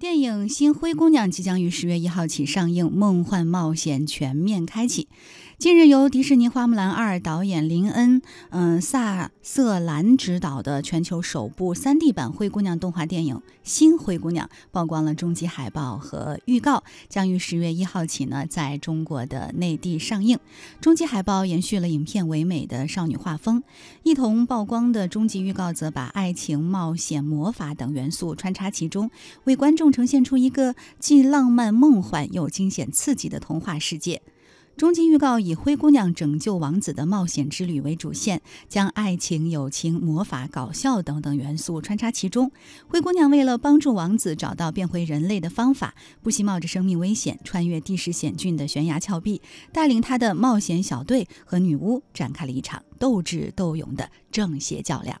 电影《新灰姑娘》即将于十月一号起上映，梦幻冒险全面开启。近日，由迪士尼《花木兰二》导演林恩、嗯萨瑟兰执导的全球首部 3D 版灰姑娘动画电影《新灰姑娘》曝光了终极海报和预告，将于十月一号起呢在中国的内地上映。终极海报延续了影片唯美的少女画风，一同曝光的终极预告则把爱情、冒险、魔法等元素穿插其中，为观众呈现出一个既浪漫梦幻又惊险刺激的童话世界。终极预告以灰姑娘拯救王子的冒险之旅为主线，将爱情、友情、魔法、搞笑等等元素穿插其中。灰姑娘为了帮助王子找到变回人类的方法，不惜冒着生命危险穿越地势险峻的悬崖峭壁，带领她的冒险小队和女巫展开了一场斗智斗勇的正邪较量。